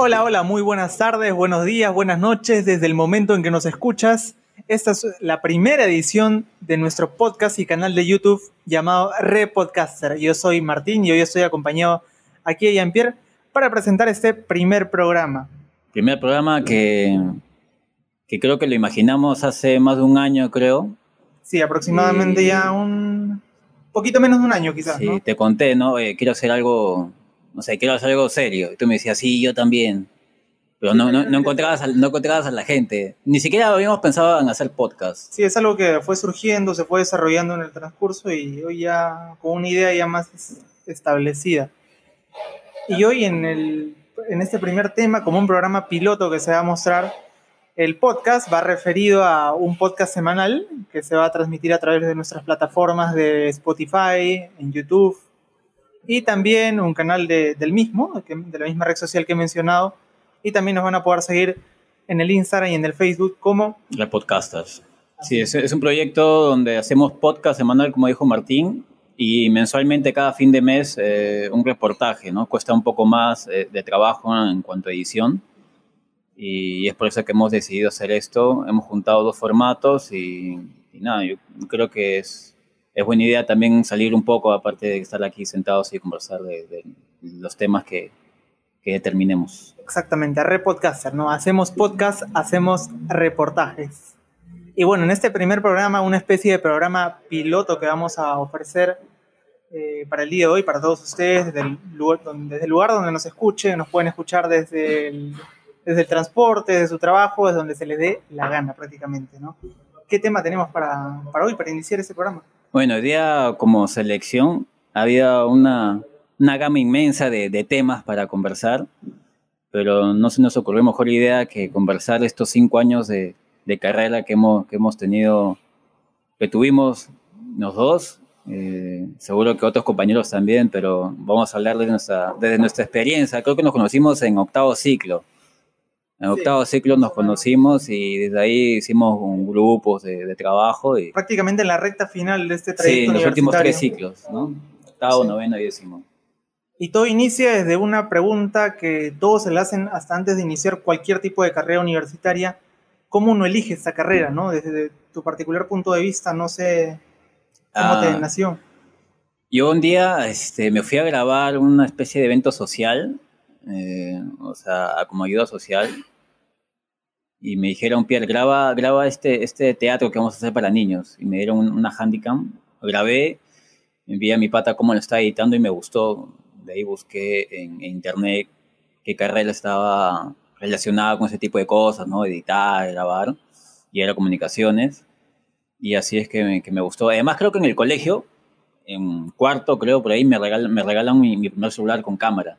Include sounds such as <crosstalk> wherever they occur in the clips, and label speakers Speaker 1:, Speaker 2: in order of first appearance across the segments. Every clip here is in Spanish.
Speaker 1: Hola, hola, muy buenas tardes, buenos días, buenas noches, desde el momento en que nos escuchas. Esta es la primera edición de nuestro podcast y canal de YouTube llamado Repodcaster. Yo soy Martín y hoy estoy acompañado aquí de Jean-Pierre para presentar este primer programa.
Speaker 2: Primer programa que, que creo que lo imaginamos hace más de un año, creo.
Speaker 1: Sí, aproximadamente
Speaker 2: Y-
Speaker 1: ya un poquito menos de un año quizás,
Speaker 2: Sí,
Speaker 1: ¿no?
Speaker 2: te conté, ¿no? Eh, quiero hacer algo, no sé, quiero hacer algo serio. Y tú me decías, sí, yo también. Pero no, no, no, encontrabas, a, no encontrabas a la gente. Ni siquiera habíamos pensado en hacer podcast.
Speaker 1: Sí, es algo que fue surgiendo, se fue desarrollando en el transcurso y hoy ya con una idea ya más es- establecida. Y hoy en, el, en este primer tema, como un programa piloto que se va a mostrar, el podcast va referido a un podcast semanal que se va a transmitir a través de nuestras plataformas de Spotify, en YouTube y también un canal de- del mismo, de la misma red social que he mencionado. Y también nos van a poder seguir en el Instagram y en el Facebook como
Speaker 2: La podcasters. Sí, es, es un proyecto donde hacemos podcast semanal, como dijo Martín, y mensualmente cada fin de mes eh, un reportaje, ¿no? Cuesta un poco más eh, de trabajo en cuanto a edición. Y es por eso que hemos decidido hacer esto. Hemos juntado dos formatos y, y nada, yo creo que es, es buena idea también salir un poco, aparte de estar aquí sentados y conversar de, los temas que, que determinemos.
Speaker 1: Exactamente, Repodcaster, ¿no? Hacemos podcast, hacemos reportajes. Y bueno, en este primer programa, una especie de programa piloto que vamos a ofrecer eh, para el día de hoy, para todos ustedes, desde el, lugar donde, desde el lugar donde nos escuchen, nos pueden escuchar desde el, desde el transporte, desde su trabajo, desde donde se les dé la gana prácticamente, ¿no? ¿Qué tema tenemos para, para hoy, para iniciar este programa?
Speaker 2: Bueno, hoy día como selección había una, una gama inmensa de, de temas para conversar, pero no se nos ocurrió mejor idea que conversar estos cinco años de, de carrera que hemos, que hemos tenido, que tuvimos los dos, eh, seguro que otros compañeros también, pero vamos a hablar de nuestra, desde nuestra experiencia. Creo que nos conocimos en octavo ciclo. En
Speaker 1: Sí,
Speaker 2: octavo ciclo nos conocimos y desde ahí hicimos un grupos de, de trabajo y
Speaker 1: Prácticamente en la recta final de este
Speaker 2: Sí,
Speaker 1: trayecto
Speaker 2: en los últimos tres ciclos, ¿no? Octavo,
Speaker 1: Sí.
Speaker 2: noveno y décimo.
Speaker 1: Y todo inicia desde una pregunta que todos se le hacen hasta antes de iniciar cualquier tipo de carrera universitaria. ¿Cómo uno elige esta carrera, no? Desde tu particular punto de vista, no sé cómo
Speaker 2: Ah,
Speaker 1: te nació.
Speaker 2: Yo un día este, me fui a grabar una especie de evento social, eh, o sea, como ayuda social, y me dijeron, Pierre, graba, graba este, este teatro que vamos a hacer para niños. Y me dieron un- una handicam, grabé, envié a mi pata cómo lo estaba editando y me gustó. De ahí busqué en, en internet qué carrera estaba relacionada con ese tipo de cosas, ¿no? Editar, grabar, y era comunicaciones. Y así es que me, que me gustó. Además, creo que en el colegio, en cuarto, creo, por ahí, me regalan, me regalan mi, mi primer celular con cámara.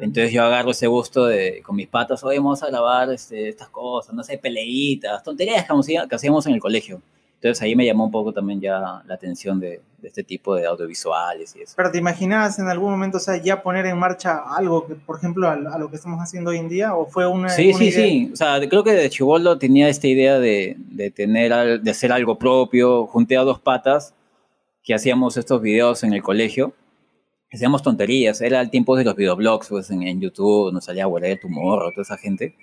Speaker 2: Entonces yo agarro ese gusto de, con mis patas, hoy vamos a grabar este, estas cosas, no sé, peleitas, tonterías que, hacíamos- que hacíamos en el colegio. Entonces ahí me llamó un poco también ya la atención de, de este tipo de audiovisuales y eso.
Speaker 1: Pero te imaginabas en algún momento, o sea, ya poner en marcha algo que, por ejemplo, a, a lo que estamos haciendo hoy en día, o fue una.
Speaker 2: Sí,
Speaker 1: una
Speaker 2: sí,
Speaker 1: idea-
Speaker 2: sí. O sea, creo que de chivolo tenía esta idea de, de tener, de hacer algo propio. Junté a dos patas que hacíamos estos videos en el colegio. Hacíamos tonterías. Era el tiempo de los videoblogs, pues, en, en YouTube. Nos salía Guardia tu morro, toda esa gente.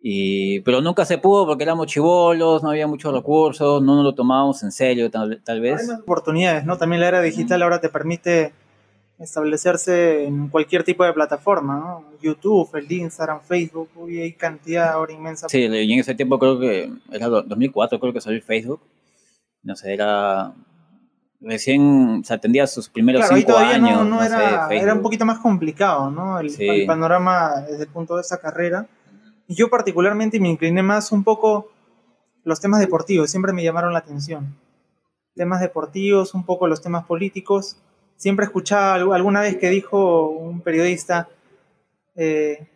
Speaker 2: Y, pero nunca se pudo porque éramos chivolos, no había muchos recursos, no nos lo tomábamos en serio, tal, tal
Speaker 1: Hay
Speaker 2: vez.
Speaker 1: más oportunidades, ¿no? También la era digital ahora te permite establecerse en cualquier tipo de plataforma, ¿no? YouTube, el Instagram, Facebook, uy, hay cantidad ahora inmensa.
Speaker 2: Sí, y en ese tiempo creo que era do- 2004, creo que salió el Facebook. No sé, era recién, o sea, tendría sus primeros
Speaker 1: Claro,
Speaker 2: cinco años.
Speaker 1: no, no
Speaker 2: no sé,
Speaker 1: era, era un poquito más complicado, ¿no? El,
Speaker 2: Sí.
Speaker 1: el panorama desde el punto de esta carrera. Yo particularmente me incliné más un poco los temas deportivos, siempre me llamaron la atención. Temas deportivos, un poco los temas políticos. Siempre escuchaba al- alguna vez que dijo un periodista, eh,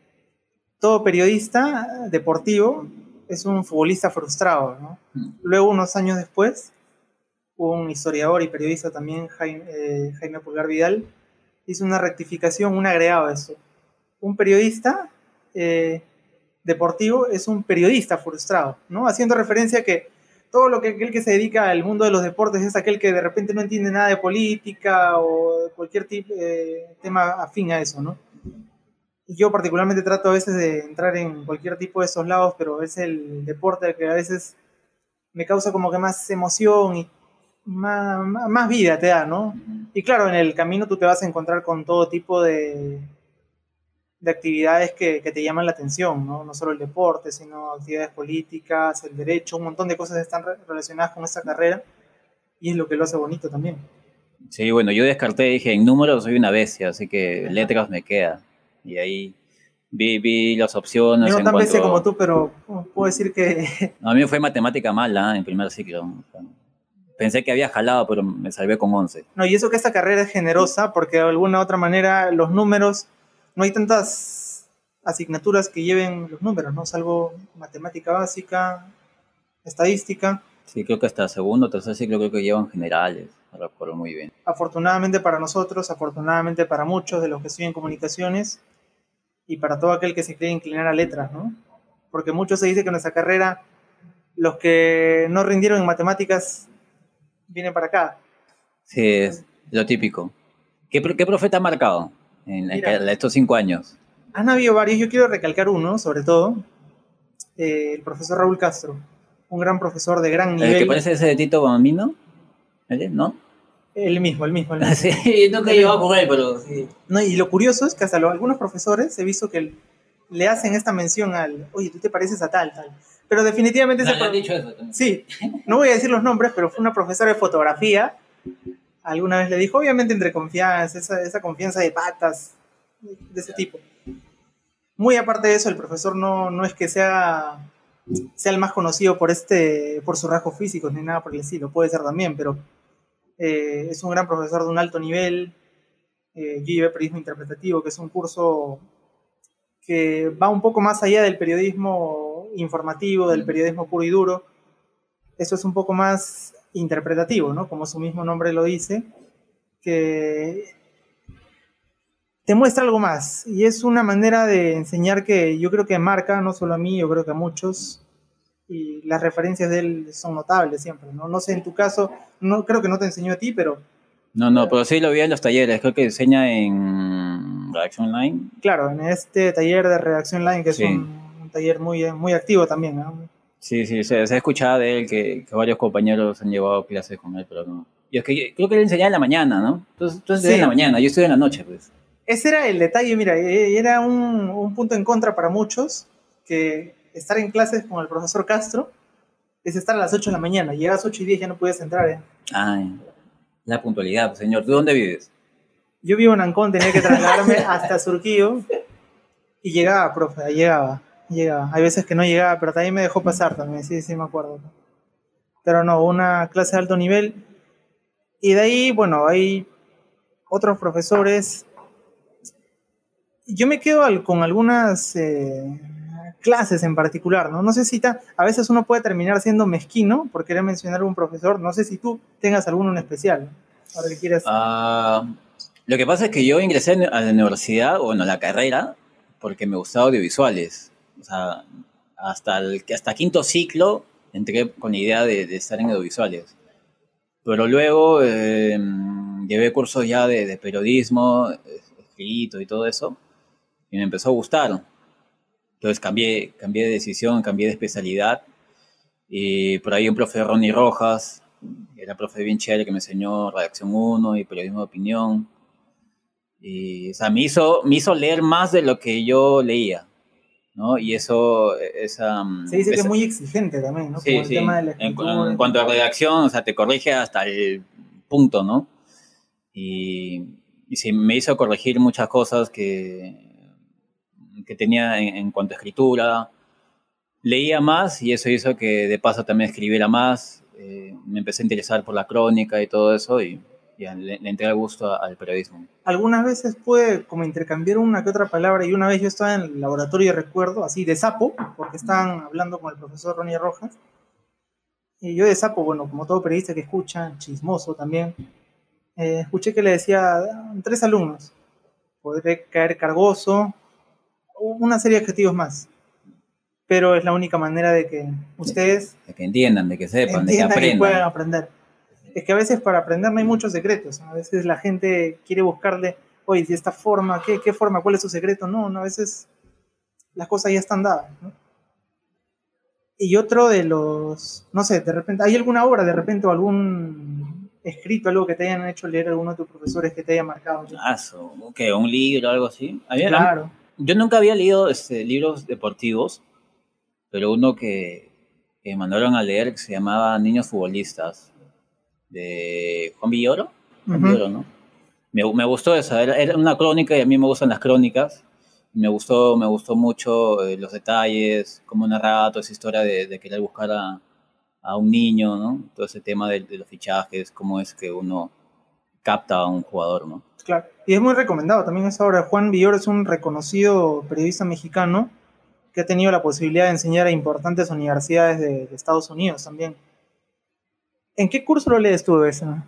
Speaker 1: todo periodista deportivo es un futbolista frustrado, ¿no?
Speaker 2: Mm.
Speaker 1: Luego, unos años después, un historiador y periodista también, Jaime, eh, Jaime Pulgar Vidal, hizo una rectificación, un agregado a eso. Un periodista eh, deportivo es un periodista frustrado, ¿no? Haciendo referencia a que todo lo que aquel que se dedica al mundo de los deportes es aquel que de repente no entiende nada de política o cualquier tipo, eh, tema afín a eso, ¿no? yo particularmente trato a veces de entrar en cualquier tipo de esos lados, pero es el deporte el que a veces me causa como que más emoción y más, más vida te da, ¿no? Y claro, en el camino tú te vas a encontrar con todo tipo de, de actividades que, que, te llaman la atención, ¿no? No solo el deporte, sino actividades políticas, el derecho, un montón de cosas están relacionadas con esta carrera y es lo que lo hace bonito también.
Speaker 2: Sí, bueno, yo descarté, dije, en números soy una bestia, así que letras me queda. Y ahí vi, vi las opciones.
Speaker 1: Yo no tan bestia como tú, pero puedo decir que... <laughs>
Speaker 2: a mí fue matemática mala en primer ciclo. Pensé que había jalado, pero me salvé con 11.
Speaker 1: No, y eso que esta carrera es generosa, porque de alguna u otra manera los números, no hay tantas asignaturas que lleven los números, ¿no? Salvo matemática básica, estadística.
Speaker 2: Sí, creo que hasta segundo o tercer ciclo creo que llevan generales, no recuerdo muy bien.
Speaker 1: Afortunadamente para nosotros, afortunadamente para muchos de los que estudian comunicaciones y para todo aquel que se quiere inclinar a letras, ¿no? Porque mucho se dice que en nuestra carrera los que no rindieron en matemáticas viene para acá.
Speaker 2: Sí, es lo típico. ¿Qué, qué profeta ha marcado en, estos cinco años?
Speaker 1: Han habido varios, yo quiero recalcar uno, sobre todo, eh, el profesor Raúl Castro, un gran profesor de gran nivel.
Speaker 2: ¿El que parece ese de Tito Bambino? ¿No?
Speaker 1: El mismo, el mismo. El <laughs>
Speaker 2: mismo. sí, nunca he llevado con él, pero sí.
Speaker 1: No, y lo curioso es que hasta algunos profesores he visto que le hacen esta mención al, oye, tú te pareces a tal, tal. Pero definitivamente...
Speaker 2: No, ese dicho eso
Speaker 1: Sí, no voy a decir los nombres, pero fue una profesora de fotografía. Alguna vez le dijo, obviamente entre confianza, esa, esa confianza de patas, de ese tipo. Muy aparte de eso, el profesor no, no es que sea, sea el más conocido por, este, por sus rasgos físicos ni nada por el estilo, puede ser también, pero eh, es un gran profesor de un alto nivel. Eh, yo llevé periodismo interpretativo, que es un curso que va un poco más allá del periodismo informativo, del periodismo puro y duro. Eso es un poco más interpretativo, ¿no? Como su mismo nombre lo dice, que te muestra algo más. Y es una manera de enseñar que yo creo que marca, no solo a mí, yo creo que a muchos, y las referencias de él son notables siempre, ¿no? No sé, en tu caso, no creo que no te enseñó a ti, pero...
Speaker 2: No, no, pero sí lo vi en los talleres, creo que enseña en Redacción Online.
Speaker 1: Claro, en este taller de Redacción Online, que es un, taller muy, muy activo también, ¿no?
Speaker 2: Sí, sí, se, se ha escuchado de él que, varios compañeros han llevado clases con él, pero no. Y es que creo que él enseñaba en la mañana, ¿no? Entonces, entonces en la mañana, yo estoy en la noche, pues.
Speaker 1: Ese era el detalle, mira, e, era un, un punto en contra para muchos, que estar en clases con el profesor Castro es estar a las 8 de la mañana. Llegas a 8 y 10 ya no puedes entrar. ¿eh?
Speaker 2: Ay, la puntualidad, señor. ¿Tú dónde vives?
Speaker 1: Yo vivo en Ancón, tenía que trasladarme <laughs> hasta Surquillo y llegaba, profe, llegaba, llegaba. Hay veces que no llegaba, pero también me dejó pasar también, sí, sí me acuerdo. Pero no, una clase de alto nivel. Y de ahí, bueno, hay otros profesores. Yo me quedo con algunas eh, clases en particular, ¿no? No sé si a veces uno puede terminar siendo mezquino por querer mencionar a un profesor, no sé si tú tengas alguno en especial, ahora que quieras.
Speaker 2: Ah, lo que pasa es que yo ingresé a la universidad, bueno, a la carrera, porque me gustaba audiovisuales, o sea, hasta, el, hasta quinto ciclo entré con la idea de, estar en audiovisuales, pero luego em, llevé cursos ya de, de periodismo, escrito y todo eso, y me empezó a gustar. Entonces cambié, cambié de decisión, cambié de especialidad. Y por ahí un profe Ronnie Rojas, era profe bien chévere que me enseñó redacción 1 y periodismo de opinión. Y, o sea, me hizo, me hizo leer más de lo que yo leía, ¿no? Y eso, esa...
Speaker 1: Se dice que es muy exigente también, ¿no?
Speaker 2: Sí, sí. en, cuanto a redacción, o sea, te corrige hasta el punto, ¿no? Y, y sí, me hizo corregir muchas cosas que, que tenía en, cuanto a escritura. Leía más y eso hizo que de paso también escribiera más. Eh, me empecé a interesar por la crónica y todo eso y le, entré al gusto al periodismo.
Speaker 1: Algunas veces puede como intercambiar una que otra palabra y una vez yo estaba en el laboratorio de recuerdo, así de sapo, porque estaban hablando con el profesor Ronnie Rojas. Y yo de sapo, bueno, como todo periodista que escucha, chismoso también, eh, escuché que le decía a tres alumnos, podré caer cargoso, una serie de adjetivos más. Pero es la única manera de que ustedes...
Speaker 2: De que entiendan, de que sepan, de que aprendan.
Speaker 1: puedan aprender. Es que a veces para aprender no hay muchos secretos. A veces la gente quiere buscarle oye, de esta forma, ¿qué, ¿qué forma? ¿Cuál es su secreto? No, no, a veces las cosas ya están dadas, ¿no? Y otro de los, no sé, de repente, ¿hay alguna obra de repente o algún escrito, algo que te hayan hecho leer alguno de tus profesores que te haya marcado?
Speaker 2: Ah, ¿qué? ¿Un libro o algo así? Había-
Speaker 1: Claro.
Speaker 2: Yo nunca había leído este, libros deportivos, pero uno que, que mandaron a leer que se llamaba Niños Futbolistas, de Juan Villoro. Juan
Speaker 1: Ujú.
Speaker 2: Villoro, ¿no? Me, me gustó eso, era, era una crónica y a mí me gustan las crónicas. Me gustó, me gustó mucho eh, los detalles, cómo narraba toda esa historia de, de querer buscar a, a un niño, ¿no? Todo ese tema de, de los fichajes, cómo es que uno capta a un jugador, ¿no?
Speaker 1: Claro. Y es muy recomendado también esa obra. Juan Villoro es un reconocido periodista mexicano que ha tenido la posibilidad de enseñar a importantes universidades de, de Estados Unidos también. ¿En qué curso lo lees tú esa?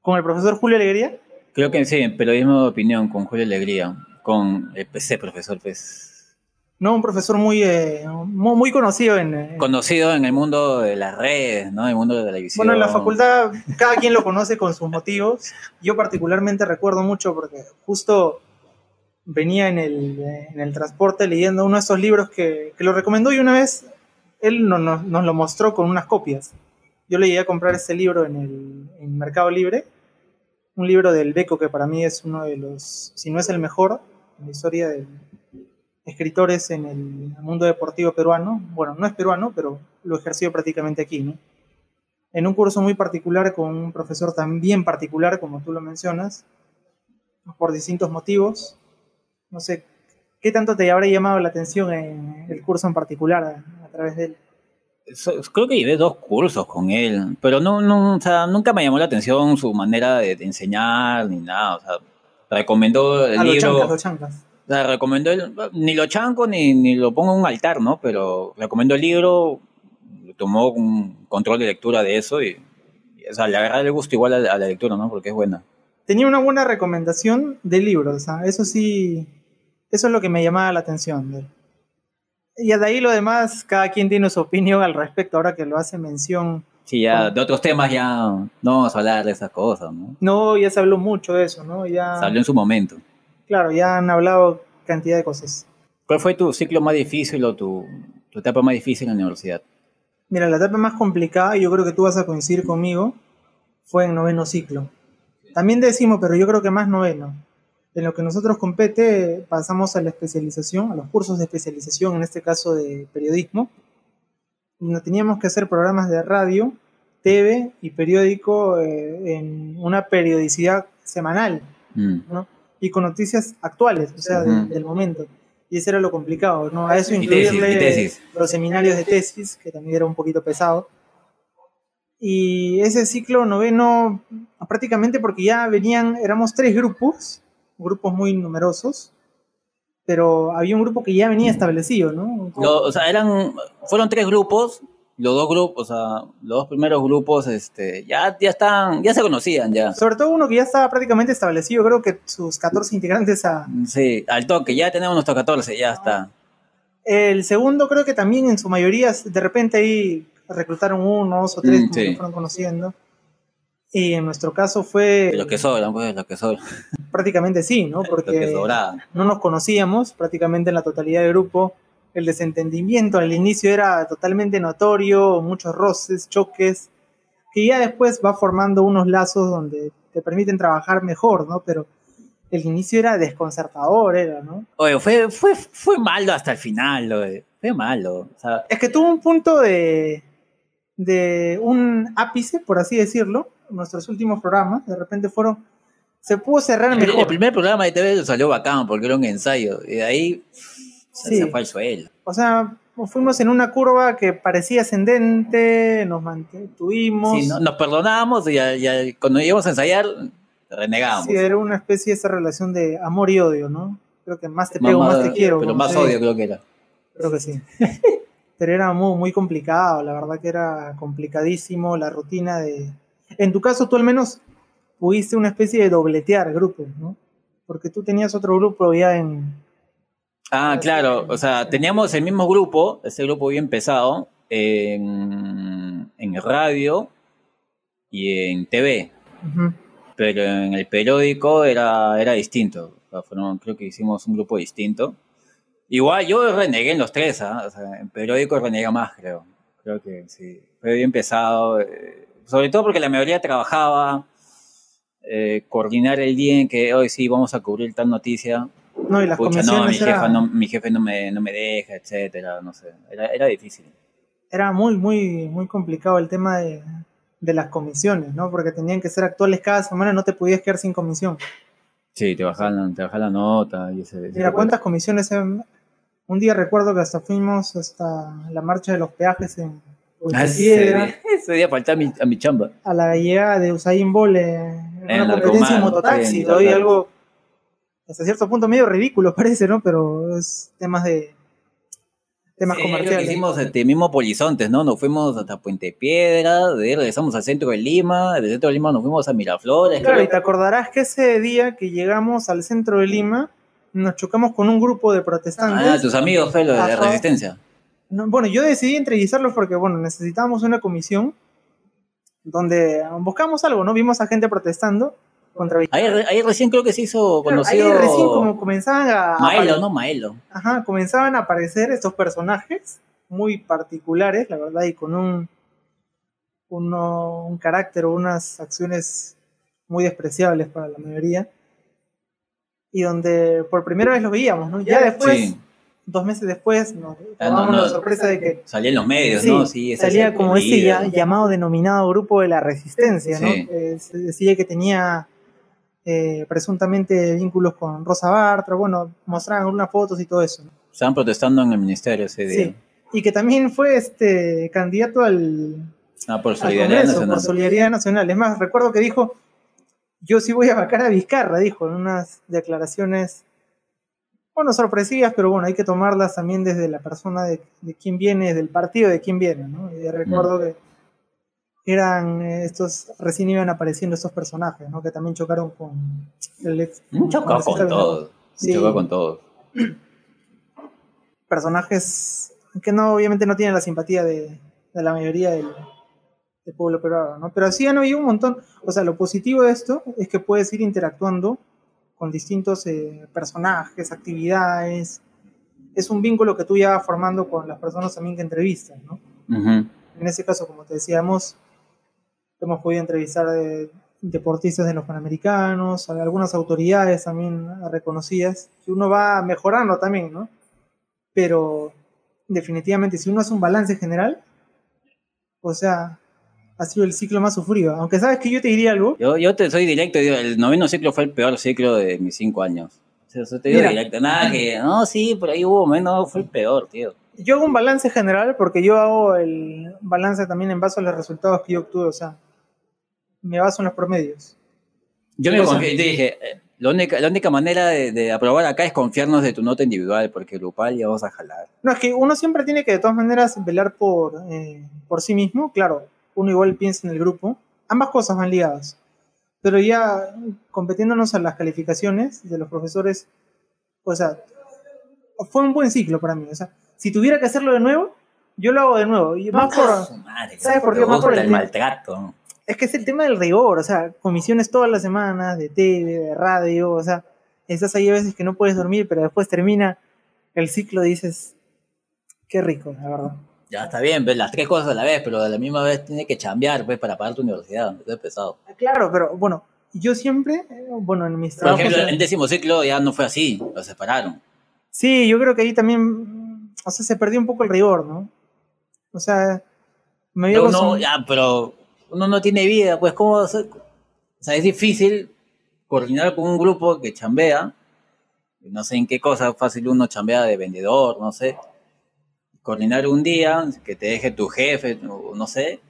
Speaker 1: ¿Con el profesor Julio Alegría?
Speaker 2: Creo que sí, en periodismo de opinión con Julio Alegría, con el PC profesor, pues,
Speaker 1: No, un profesor muy, eh, muy, muy conocido en... eh,
Speaker 2: conocido en el mundo de las redes, ¿no? En el mundo de la televisión.
Speaker 1: Bueno, en la facultad cada quien lo conoce con sus motivos. Yo particularmente recuerdo mucho porque justo venía en el, eh, en el transporte leyendo uno de esos libros que, que lo recomendó y una vez él no- no- nos lo mostró con unas copias. Yo le llegué a comprar ese libro en el en Mercado Libre, un libro del Beco que para mí es uno de los, si no es el mejor, en la historia de escritores en el mundo deportivo peruano. Bueno, no es peruano, pero lo ejerció prácticamente aquí, ¿no? en un curso muy particular con un profesor también particular, como tú lo mencionas, por distintos motivos. No sé, ¿qué tanto te habrá llamado la atención en el curso en particular a, a través de él?
Speaker 2: So- Creo que llevé dos cursos con él, pero no, no, o sea, nunca me llamó la atención su manera de, de enseñar ni nada. O sea, recomendó el
Speaker 1: A los
Speaker 2: libro.
Speaker 1: chancas, los chancas.
Speaker 2: O sea, recomendó el, ni lo chanco ni, ni lo pongo en un altar, ¿no? Pero recomendó el libro, tomó un control de lectura de eso y, y, o sea, le agarra el gusto igual a, la- a la lectura, ¿no? Porque es buena.
Speaker 1: Tenía una buena recomendación de libros, o sea, eso sí, eso es lo que me llamaba la atención. Y de ahí lo demás, cada quien tiene su opinión al respecto, ahora que lo hace mención.
Speaker 2: Sí, ya de otros temas ya no vamos a hablar de esas cosas, ¿no?
Speaker 1: No, ya se habló mucho de eso, ¿no? Ya,
Speaker 2: Se habló en su momento.
Speaker 1: claro, ya han hablado cantidad de cosas.
Speaker 2: ¿Cuál fue tu ciclo más difícil o tu, tu etapa más difícil en la universidad?
Speaker 1: Mira, la etapa más complicada, y yo creo que tú vas a coincidir conmigo, fue en noveno ciclo. También décimo, pero yo creo que más noveno. En lo que nosotros compete, pasamos a la especialización, a los cursos de especialización, en este caso de periodismo. donde teníamos que hacer programas de radio, TV y periódico eh, en una periodicidad semanal,
Speaker 2: Mm.
Speaker 1: ¿no? Y con noticias actuales, o sea, de-
Speaker 2: Ujú.
Speaker 1: del momento. Y ese era lo complicado, ¿no? A eso
Speaker 2: Y tesis,
Speaker 1: incluirle
Speaker 2: y tesis.
Speaker 1: los seminarios de tesis, que también era un poquito pesado. Y ese ciclo noveno, prácticamente porque ya venían, éramos tres grupos, grupos muy numerosos, pero había un grupo que ya venía establecido, ¿no?
Speaker 2: Lo- o sea, eran, fueron tres grupos, los dos grupos, o sea, los dos primeros grupos, este, ya, ya están, ya se conocían ya.
Speaker 1: Sobre todo uno que ya estaba prácticamente establecido, creo que sus 14 integrantes a...
Speaker 2: Sí, al toque, ya tenemos nuestros 14, ya está.
Speaker 1: El segundo creo que también en su mayoría, de repente ahí reclutaron unos o tres
Speaker 2: Mm,
Speaker 1: como que fueron conociendo. Y en nuestro caso fue
Speaker 2: los que sobran, pues, los que sobran,
Speaker 1: prácticamente sí, ¿no? Porque no nos conocíamos prácticamente en la totalidad del grupo. El desentendimiento al inicio era totalmente notorio, muchos roces, choques, que ya después va formando unos lazos donde te permiten trabajar mejor, ¿no? Pero el inicio era desconcertador, era, ¿no?
Speaker 2: Oye, fue, fue, fue malo hasta el final, oye. fue malo. O sea,
Speaker 1: Es que tuvo un punto de, de un ápice, por así decirlo, nuestros últimos programas, de repente fueron, se pudo cerrar
Speaker 2: el, el
Speaker 1: mejor.
Speaker 2: primer programa de TV salió bacán porque era un ensayo, y de ahí se-
Speaker 1: Sí.
Speaker 2: se fue al suelo.
Speaker 1: O sea, fuimos en una curva que parecía ascendente, nos mantuvimos.
Speaker 2: Sí, no- nos perdonábamos y cuando íbamos a ensayar, renegábamos.
Speaker 1: Sí, era una especie de esa relación de amor y odio, ¿no? Creo que más te pego, más,
Speaker 2: más-
Speaker 1: te quiero.
Speaker 2: Pero más odio creo que era.
Speaker 1: Creo que sí. <laughs> Pero era muy, muy complicado, la verdad que era complicadísimo la rutina de... En tu caso, tú al menos pudiste una especie de dobletear grupos, ¿no? Porque tú tenías otro grupo ya en...
Speaker 2: Ah, claro, o sea, teníamos el mismo grupo, ese grupo bien pesado, en, en radio y en TV. Pero en el periódico era, era distinto. O sea, fueron- creo que hicimos un grupo distinto. Igual yo renegué en los tres, ¿ah? O sea, en periódico renega más, creo. Creo que sí. Fue bien pesado. eh, sobre todo porque la mayoría trabajaba. Eh, coordinar el día en que hoy sí vamos a cubrir tal noticia.
Speaker 1: No, y las
Speaker 2: Pucha, no,
Speaker 1: comisiones
Speaker 2: mi,
Speaker 1: era,
Speaker 2: jefa no, mi jefe no me, no me deja, etcétera, no sé. Era, era difícil.
Speaker 1: era muy, muy, muy complicado el tema de, de las comisiones, ¿no? Porque tenían que ser actuales cada semana, no te podías quedar sin comisión.
Speaker 2: Sí, te bajaban, te bajaban la nota y ese. ese
Speaker 1: Mira, ¿cuántas comisiones? en- Un día recuerdo que hasta fuimos hasta la marcha de los peajes en
Speaker 2: Ah, ese,
Speaker 1: Piedra,
Speaker 2: día, ese día faltaba a mi, a mi chamba.
Speaker 1: a la llegada de Usain Bolt En una competencia de mototaxi, todavía algo hasta cierto punto medio ridículo <laughs> parece, ¿no? Pero es temas de temas
Speaker 2: Sí, que
Speaker 1: comerciales.
Speaker 2: hicimos este mismo Polizontes, ¿no? Nos fuimos hasta Puente Piedra, de ahí regresamos al centro de Lima, del centro de Lima nos fuimos a Miraflores.
Speaker 1: Claro,
Speaker 2: creo.
Speaker 1: y te acordarás que ese día que llegamos al centro de Lima, nos chocamos con un grupo de protestantes.
Speaker 2: Ah, tus amigos, Felo, de la
Speaker 1: Ajá.
Speaker 2: Resistencia.
Speaker 1: No, bueno, yo decidí entrevistarlos porque, bueno, necesitábamos una comisión donde buscamos algo, ¿no? Vimos a gente protestando contra
Speaker 2: Ahí, ahí recién creo que se hizo
Speaker 1: Claro,
Speaker 2: conocido.
Speaker 1: Ahí recién como comenzaban a,
Speaker 2: Maelo, ¿no? Maelo.
Speaker 1: Ajá, comenzaban a aparecer estos personajes muy particulares, la verdad, y con un, uno- un carácter o unas acciones muy despreciables para la mayoría. Y donde por primera vez los veíamos, ¿no? Ya después,
Speaker 2: Sí.
Speaker 1: Dos meses después, nos
Speaker 2: Ah, no,
Speaker 1: la sorpresa de que
Speaker 2: Salía en los medios,
Speaker 1: Sí,
Speaker 2: ¿no? Sí,
Speaker 1: salía
Speaker 2: es
Speaker 1: como ese ya- llamado denominado Grupo de la Resistencia, ¿no? Eh, se decía que tenía eh, presuntamente vínculos con Rosa Bartra, bueno, mostraban algunas fotos y todo eso. ¿no?
Speaker 2: Estaban protestando en el ministerio ese día.
Speaker 1: Sí. Y que también fue este candidato al,
Speaker 2: Ah, por
Speaker 1: al
Speaker 2: Solidaridad
Speaker 1: Congreso
Speaker 2: Nacional.
Speaker 1: por Solidaridad Nacional. Es más, recuerdo que dijo, yo sí voy a vacar a Vizcarra, dijo, en unas declaraciones, bueno, sorpresivas, pero bueno, hay que tomarlas también desde la persona de, de quién viene, desde el partido de quién viene, ¿no? Y recuerdo que eran eh, estos, recién iban apareciendo estos personajes, ¿no? Que también chocaron con el ex...
Speaker 2: Chocó con
Speaker 1: venezolano.
Speaker 2: todo.
Speaker 1: Sí.
Speaker 2: Chocó con todo. <clears throat>
Speaker 1: personajes que no obviamente no tienen la simpatía de, de la mayoría del, del pueblo peruano, ¿no? Pero sí han habido un montón, o sea, lo positivo de esto es que puedes ir interactuando con distintos eh, personajes, actividades, es un vínculo que tú ya vas formando con las personas también que entrevistas, ¿no?
Speaker 2: Ujú.
Speaker 1: En ese caso, como te decíamos, hemos podido entrevistar deportistas de los Panamericanos, a algunas autoridades también reconocidas, que uno va mejorando también, ¿no? Pero definitivamente, si uno hace un balance general, o sea, ha sido el ciclo más sufrido. Aunque sabes que yo te diría algo,
Speaker 2: Yo, yo te soy directo digo, el noveno ciclo fue el peor ciclo de mis cinco años. O sea, eso te digo
Speaker 1: Mira.
Speaker 2: directo. Nada que, no, sí, por ahí hubo menos, fue el peor, tío.
Speaker 1: yo hago un balance general porque yo hago el balance también en base a los resultados que yo obtuve, o sea, me baso en los promedios.
Speaker 2: Yo me confié, te dije, eh, la única, la única manera de, de aprobar acá es confiarnos de tu nota individual, porque grupal ya vamos a jalar.
Speaker 1: No, es que uno siempre tiene que de todas maneras velar por, eh, por sí mismo. Claro, uno igual piensa en el grupo. Ambas cosas van ligadas. Pero ya competiéndonos a las calificaciones de los profesores, o sea, fue un buen ciclo para mí. O sea, si tuviera que hacerlo de nuevo, yo lo hago de nuevo. Y más por,
Speaker 2: madre,
Speaker 1: ¿Sabes por qué? Más por el
Speaker 2: el maltrato.
Speaker 1: es que es el tema del rigor, o sea, comisiones todas las semanas, de TV, de radio, o sea, estás ahí a veces que no puedes dormir, pero después termina el ciclo y dices, qué rico, la verdad.
Speaker 2: Ya está bien, ves las tres cosas a la vez, pero a la misma vez tienes que chambear pues, para pagar tu universidad. Eso es pesado.
Speaker 1: Claro, pero bueno, yo siempre, eh, bueno, en mis
Speaker 2: Por
Speaker 1: trabajos...
Speaker 2: ejemplo, en décimo ciclo ya no fue así, lo separaron.
Speaker 1: Sí, yo creo que ahí también, o sea, se perdió un poco el rigor, ¿no? O sea, me había
Speaker 2: Uno,
Speaker 1: acostum-
Speaker 2: ya, pero uno no tiene vida, pues cómo va a ser? O sea, es difícil coordinar con un grupo que chambea, no sé en qué cosa, fácil uno chambea de vendedor, no sé. Coordinar un día, que te deje tu jefe, o no sé,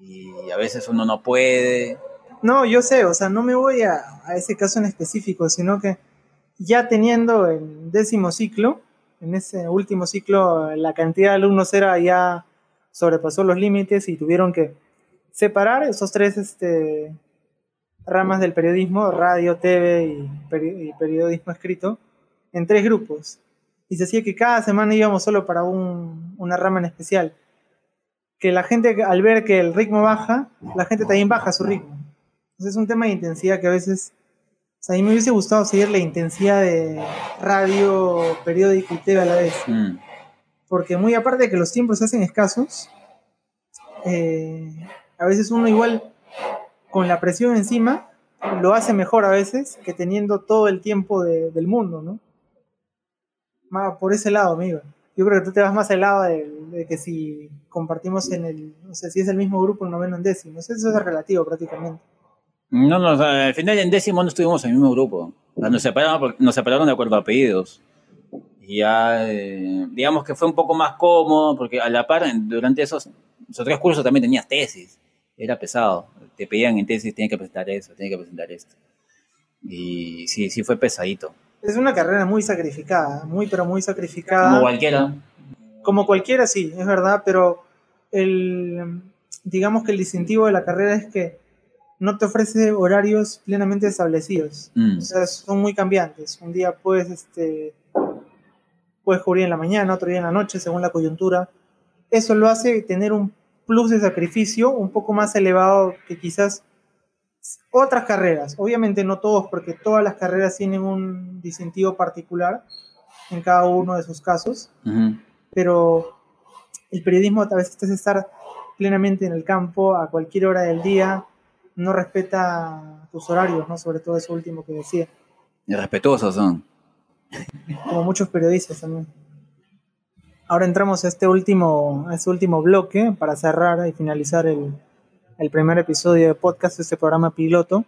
Speaker 2: y a veces uno no puede.
Speaker 1: No, yo sé, o sea, no me voy a, a ese caso en específico, sino que ya teniendo el décimo ciclo, en ese último ciclo la cantidad de alumnos era ya sobrepasó los límites y tuvieron que separar esos tres este, ramas del periodismo, radio, TV y, peri- y periodismo escrito, en tres grupos. Y se decía que cada semana íbamos solo para un- una rama en especial. Que la gente, al ver que el ritmo baja, la gente también baja su ritmo. Entonces es un tema de intensidad que a veces, o sea, a mí me hubiese gustado seguir la intensidad de radio, periódico y TV a la vez.
Speaker 2: Mm.
Speaker 1: Porque muy aparte de que los tiempos se hacen escasos, eh, a veces uno igual con la presión encima lo hace mejor a veces que teniendo todo el tiempo de- del mundo, ¿no? Más por ese lado, amigo. Yo creo que tú te vas más al lado de, que si compartimos en el, no sé, si es el mismo grupo en noveno en décimo, eso es relativo prácticamente.
Speaker 2: No, no, al final en décimo no estuvimos en el mismo grupo. Nos, separaron, nos separaron de acuerdo a apellidos. Y ya, eh, digamos que fue un poco más cómodo, porque a la par, durante esos, esos tres cursos también tenías tesis. Era pesado. Te pedían en tesis, tienes que presentar eso, tienes que presentar esto. Y sí, sí fue pesadito.
Speaker 1: Es una carrera muy sacrificada, muy pero muy sacrificada.
Speaker 2: Como cualquiera.
Speaker 1: Como cualquiera, sí, es verdad, pero el, digamos que el distintivo de la carrera es que no te ofrece horarios plenamente establecidos.
Speaker 2: Mm.
Speaker 1: O sea, son muy cambiantes. Un día puedes, este, puedes cubrir en la mañana, otro día en la noche, según la coyuntura. Eso lo hace tener un plus de sacrificio un poco más elevado que quizás otras carreras. Obviamente no todos, porque todas las carreras tienen un distintivo particular en cada uno de sus casos pero el periodismo a veces es estar plenamente en el campo a cualquier hora del día, no respeta tus horarios, ¿no? Sobre todo eso último que decía,
Speaker 2: Irrespetuosos son.
Speaker 1: como muchos periodistas también. Ahora entramos a este último, a este último bloque para cerrar y finalizar el, el primer episodio de podcast, este programa piloto,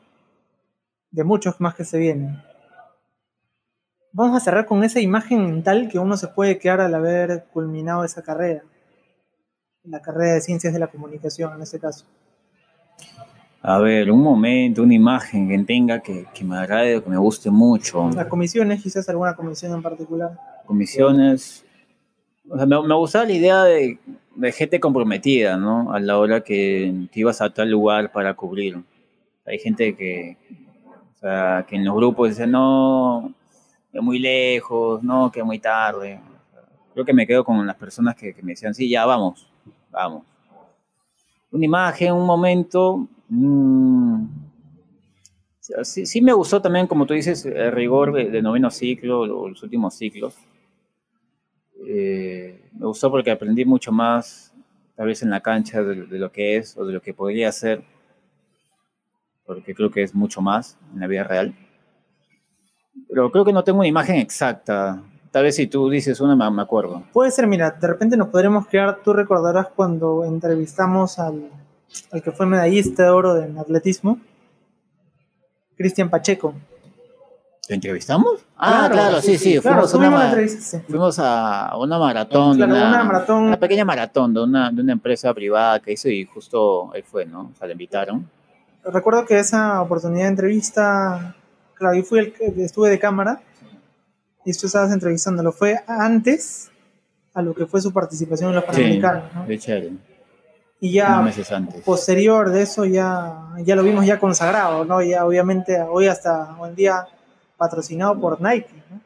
Speaker 1: de muchos más que se vienen. Vamos a cerrar con esa imagen mental que uno se puede quedar al haber culminado esa carrera, la carrera de ciencias de la comunicación en este caso.
Speaker 2: A ver, un momento, una imagen que tenga que, que me agrade o que me guste mucho.
Speaker 1: Las comisiones, quizás alguna comisión en particular.
Speaker 2: Comisiones. O sea, me, me gustaba la idea de, de gente comprometida, ¿no? A la hora que, que ibas a tal lugar para cubrir. Hay gente que, o sea, que en los grupos dice, no, que muy lejos, no, que muy tarde. Creo que me quedo con las personas que, que me decían, sí, ya vamos, vamos. Una imagen, un momento. mm, sí, sí me gustó también, como tú dices, el rigor de, de noveno ciclo, los últimos ciclos. Eh, me gustó porque aprendí mucho más, tal vez en la cancha, de, lo que es o de lo que podría ser, porque creo que es mucho más en la vida real. Pero creo que no tengo una imagen exacta. Tal vez si tú dices una, me, acuerdo.
Speaker 1: Puede ser, mira, de repente nos podremos quedar, tú recordarás cuando entrevistamos al, al que fue medallista de oro en atletismo, Cristian Pacheco.
Speaker 2: ¿Te entrevistamos? Ah, claro, sí, sí.
Speaker 1: Claro,
Speaker 2: fuimos, a una, fuimos a maratón,
Speaker 1: Claro,
Speaker 2: una,
Speaker 1: una maratón.
Speaker 2: una pequeña maratón de una, de una empresa privada que hizo y justo él fue, ¿no? O sea, le invitaron.
Speaker 1: Recuerdo que esa oportunidad de entrevista, claro, yo fui el que estuve de cámara y tú estabas entrevistándolo. Fue antes a lo que fue su participación en los
Speaker 2: Sí,
Speaker 1: Panamericanos, ¿no?
Speaker 2: de chévere.
Speaker 1: Y ya
Speaker 2: meses antes.
Speaker 1: posterior de eso ya, ya lo vimos ya consagrado, ¿no? Ya obviamente hoy hasta hoy en día patrocinado por Nike, ¿no?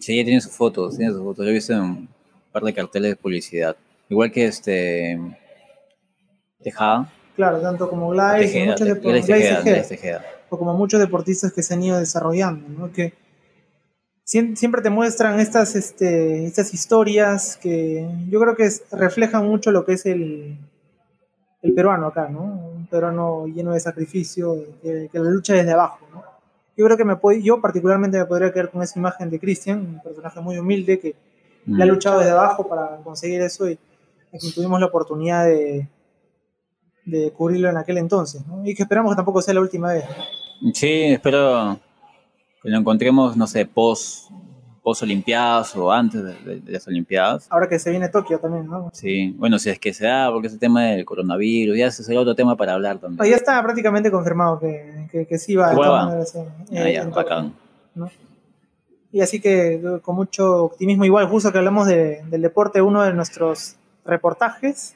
Speaker 2: Sí, tiene sus fotos, tiene sus fotos. Yo he visto en un par de carteles de publicidad. Igual que este. Tejada.
Speaker 1: Claro, tanto como y
Speaker 2: Tejeda,
Speaker 1: muchos
Speaker 2: Tejeda,
Speaker 1: Tejeda,
Speaker 2: Gladys Tejeda.
Speaker 1: o como muchos deportistas que se han ido desarrollando, ¿no? Que siem- siempre te muestran estas, este, estas historias que yo creo que es- reflejan mucho lo que es el, el peruano acá, ¿no? Un peruano lleno de sacrificio, que, que la lucha desde abajo, ¿no? Yo creo que me pod- yo particularmente me podría quedar con esa imagen de Cristian, un personaje muy humilde que le ha
Speaker 2: Mm.
Speaker 1: luchado desde abajo para conseguir eso y, tuvimos la oportunidad de, de cubrirlo en aquel entonces, ¿no? Y que esperamos que tampoco sea la última vez.
Speaker 2: Sí, espero que lo encontremos, no sé, post, post Olimpiadas o antes de, de- de las Olimpiadas.
Speaker 1: Ahora que se viene Tokio también, ¿no?
Speaker 2: Sí, bueno, si es que se da, porque ese tema del coronavirus, ya ese será otro tema para hablar también.
Speaker 1: ya está prácticamente confirmado que, que, que sí va
Speaker 2: va.
Speaker 1: maneras, eh,
Speaker 2: Ah.
Speaker 1: Y así que eh, con mucho optimismo, igual justo que hablamos de- del deporte, uno de nuestros reportajes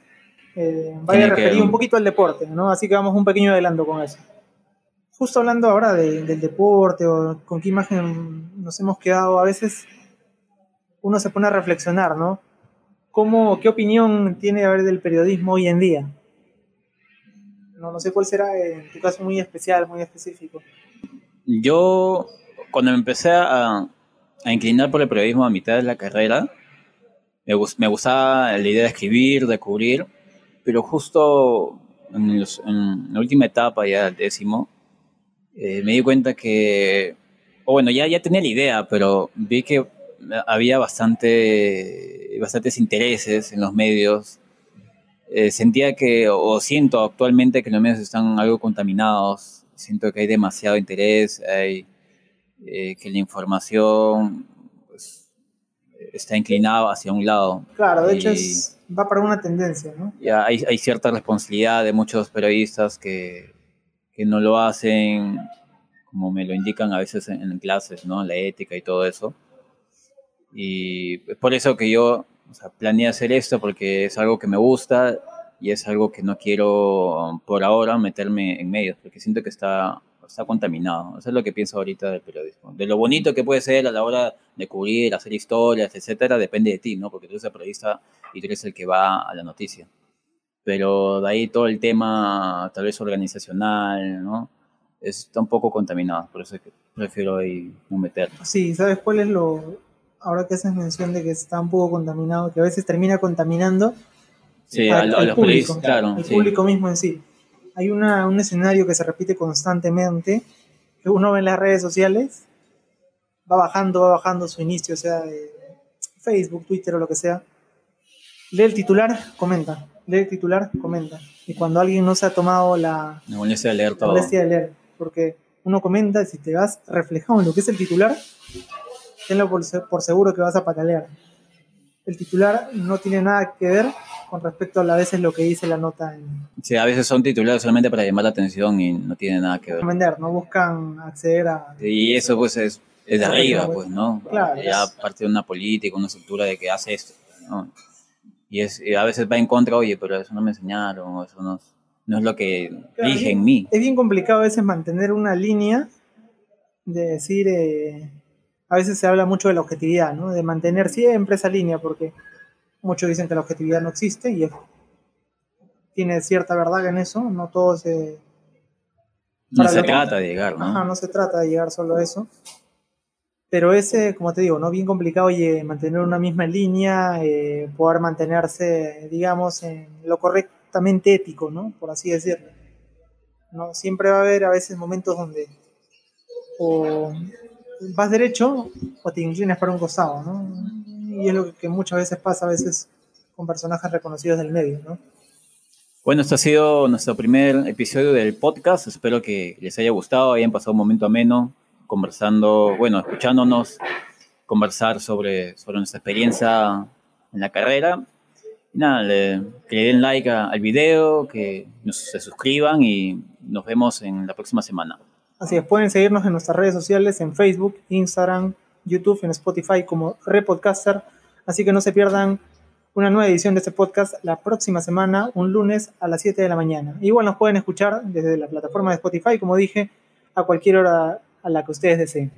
Speaker 1: eh,
Speaker 2: Tiene que-
Speaker 1: referido un poquito al deporte, ¿no? Así que vamos un pequeño adelanto con eso. Justo hablando ahora de- del deporte o con qué imagen nos hemos quedado, a veces uno se pone a reflexionar, ¿no? ¿Cómo, ¿Qué opinión tiene a ver del periodismo hoy en día? No, no sé cuál será en tu caso muy especial, muy específico.
Speaker 2: Yo, cuando me empecé a, a inclinar por el periodismo a mitad de la carrera, me, me gustaba la idea de escribir, de cubrir, pero justo en, la última etapa, ya el décimo, eh, me di cuenta que, o bueno, ya, ya tenía la idea, pero vi que había bastante, bastantes intereses en los medios. Eh, sentía que, o siento actualmente que los medios están algo contaminados, siento que hay demasiado interés, hay, eh, que la información pues, está inclinada hacia un lado.
Speaker 1: Claro, de hecho va para una tendencia, ¿no?
Speaker 2: Ya hay, hay cierta responsabilidad de muchos periodistas que, que no lo hacen como me lo indican a veces en, clases, ¿no? La ética y todo eso. Y es por eso que yo o planeé hacer esto, porque es algo que me gusta y es algo que no quiero por ahora meterme en medios, porque siento que está, está contaminado. Eso es lo que pienso ahorita del periodismo. De lo bonito que puede ser a la hora de cubrir, hacer historias, etcétera, depende de ti, ¿no? Porque tú eres el periodista y tú eres el que va a la noticia. Pero de ahí todo el tema, tal vez organizacional, ¿no? está un poco contaminado, por eso prefiero ahí no meterlo.
Speaker 1: Sí, ¿sabes cuál es lo, ahora que haces mención de que está un poco contaminado, que a veces termina contaminando
Speaker 2: sí, al, público, claro,
Speaker 1: el público mismo en sí. Hay una, un escenario que se repite constantemente, que uno ve en las redes sociales, va bajando, va bajando su inicio, o sea, de Facebook, Twitter o lo que sea. Lee el titular, comenta. Lee el titular, comenta. Y cuando alguien no se ha tomado la,
Speaker 2: la molestia de leer todo.
Speaker 1: molestia de leer, porque uno comenta y si te vas reflejado en lo que es el titular, tenlo por, por seguro que vas a patalear. El titular no tiene nada que ver con respecto a, a veces lo que dice la nota. En...
Speaker 2: Sí, a veces son titulares solamente para llamar la atención y no tiene nada que ver.
Speaker 1: Vender, no buscan acceder a...
Speaker 2: Y eso pues es, es de arriba, pues, ¿no? Claro, ya parte de una política, una estructura de que hace esto, ¿no? Y, es, a veces va en contra, oye, pero eso no me enseñaron, eso no, no es lo que dije en mí.
Speaker 1: Es bien complicado a veces mantener una línea de decir, eh, a veces se habla mucho de la objetividad, ¿no? De mantener siempre esa línea, porque muchos dicen que la objetividad no existe y tiene cierta verdad en eso, no todo se...
Speaker 2: No se trata de llegar, ¿no?
Speaker 1: Ajá, no se trata de llegar solo a eso. Pero ese, como te digo, ¿no? Bien complicado oye, mantener una misma línea, eh, poder mantenerse, digamos, en lo correctamente ético, ¿no? Por así decirlo. ¿no? Siempre va a haber a veces momentos donde o vas derecho o te inclinas para un costado, ¿no? Y es lo que muchas veces pasa a veces con personajes reconocidos del medio, ¿no?
Speaker 2: Bueno, este ha sido nuestro primer episodio del podcast. Espero que les haya gustado, hayan pasado un momento ameno conversando, bueno, escuchándonos, conversar sobre, sobre nuestra experiencia en la carrera. Y nada, que le den like al video, que nos, se suscriban y nos vemos en la próxima semana.
Speaker 1: Así es, pueden seguirnos en nuestras redes sociales, en Facebook, Instagram, YouTube, en Spotify como Repodcaster. Así que no se pierdan una nueva edición de este podcast la próxima semana, un lunes a las 7 de la mañana. Igual nos pueden escuchar desde la plataforma de Spotify, como dije, a cualquier hora a la que ustedes deseen.